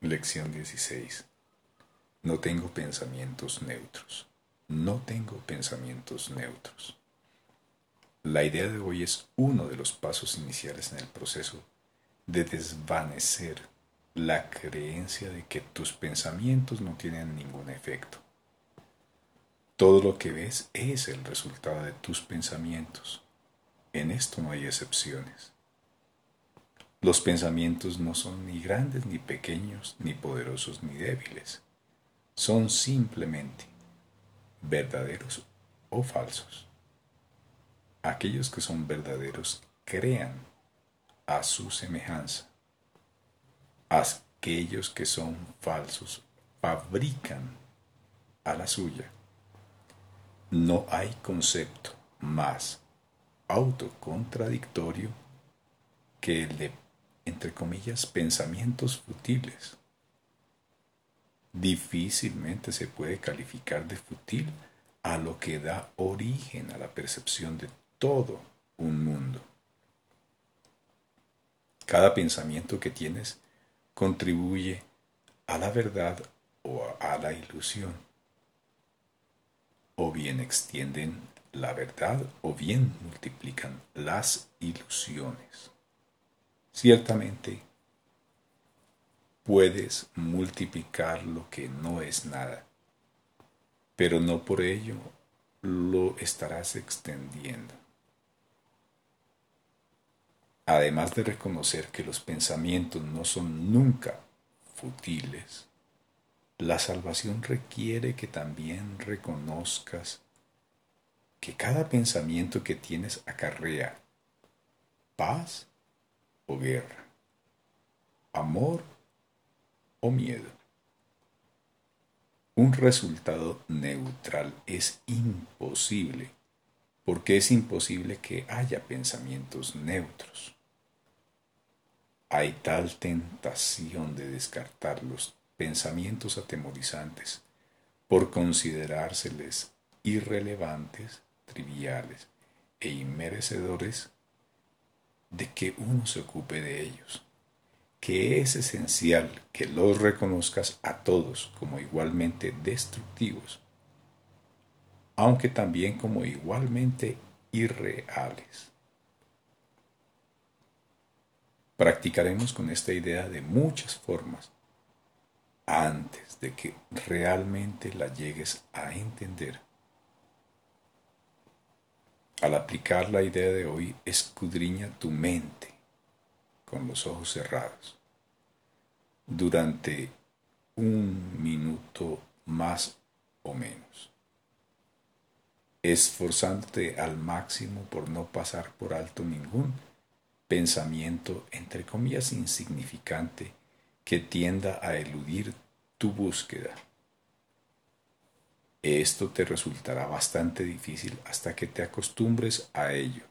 Lección 16. No tengo pensamientos neutros. No tengo pensamientos neutros. La idea de hoy es uno de los pasos iniciales en el proceso de desvanecer la creencia de que tus pensamientos no tienen ningún efecto. Todo lo que ves es el resultado de tus pensamientos. En esto no hay excepciones. Los pensamientos no son ni grandes ni pequeños, ni poderosos ni débiles. Son simplemente verdaderos o falsos. Aquellos que son verdaderos crean a su semejanza. Aquellos que son falsos fabrican a la suya. No hay concepto más autocontradictorio que el de, entre comillas, pensamientos futiles. Difícilmente se puede calificar de futil a lo que da origen a la percepción de todo un mundo. Cada pensamiento que tienes contribuye a la verdad o a la ilusión o bien extienden la verdad o bien multiplican las ilusiones. Ciertamente, puedes multiplicar lo que no es nada, pero no por ello lo estarás extendiendo. Además de reconocer que los pensamientos no son nunca futiles, la salvación requiere que también reconozcas que cada pensamiento que tienes acarrea paz o guerra, amor o miedo. Un resultado neutral es imposible porque es imposible que haya pensamientos neutros. Hay tal tentación de descartarlos pensamientos atemorizantes por considerárseles irrelevantes, triviales e inmerecedores de que uno se ocupe de ellos, que es esencial que los reconozcas a todos como igualmente destructivos, aunque también como igualmente irreales. Practicaremos con esta idea de muchas formas antes de que realmente la llegues a entender. Al aplicar la idea de hoy, escudriña tu mente con los ojos cerrados durante un minuto más o menos, esforzándote al máximo por no pasar por alto ningún pensamiento entre comillas insignificante que tienda a eludir tu búsqueda. Esto te resultará bastante difícil hasta que te acostumbres a ello.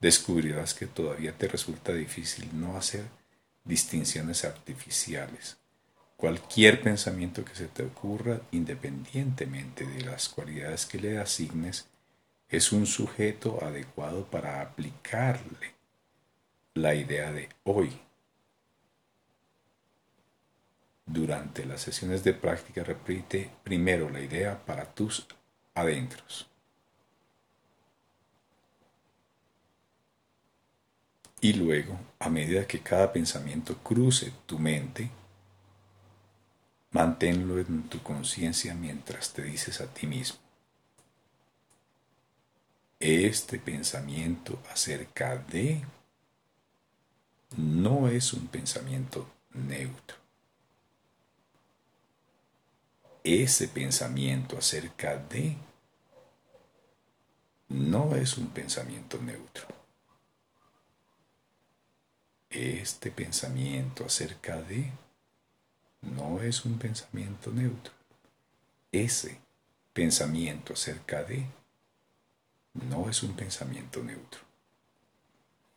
Descubrirás que todavía te resulta difícil no hacer distinciones artificiales. Cualquier pensamiento que se te ocurra, independientemente de las cualidades que le asignes, es un sujeto adecuado para aplicarle la idea de hoy durante las sesiones de práctica repite primero la idea para tus adentros. Y luego, a medida que cada pensamiento cruce tu mente, manténlo en tu conciencia mientras te dices a ti mismo. Este pensamiento acerca de no es un pensamiento neutro ese pensamiento acerca de no es un pensamiento neutro. Este pensamiento acerca de no es un pensamiento neutro. Ese pensamiento acerca de no es un pensamiento neutro.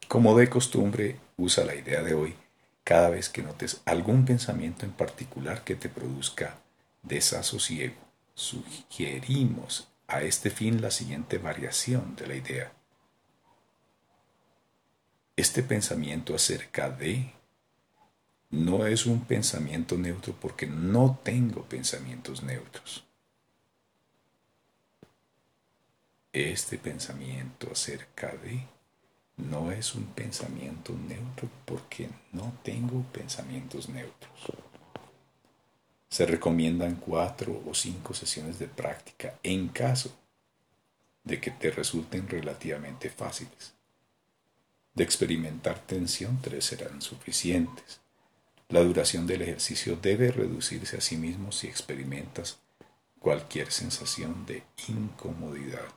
Como de costumbre, usa la idea de hoy cada vez que notes algún pensamiento en particular que te produzca desasosiego, sugerimos a este fin la siguiente variación de la idea. Este pensamiento acerca de no es un pensamiento neutro porque no tengo pensamientos neutros. Este pensamiento acerca de no es un pensamiento neutro porque no tengo pensamientos neutros. Se recomiendan cuatro o cinco sesiones de práctica en caso de que te resulten relativamente fáciles. De experimentar tensión, tres serán suficientes. La duración del ejercicio debe reducirse a sí mismo si experimentas cualquier sensación de incomodidad.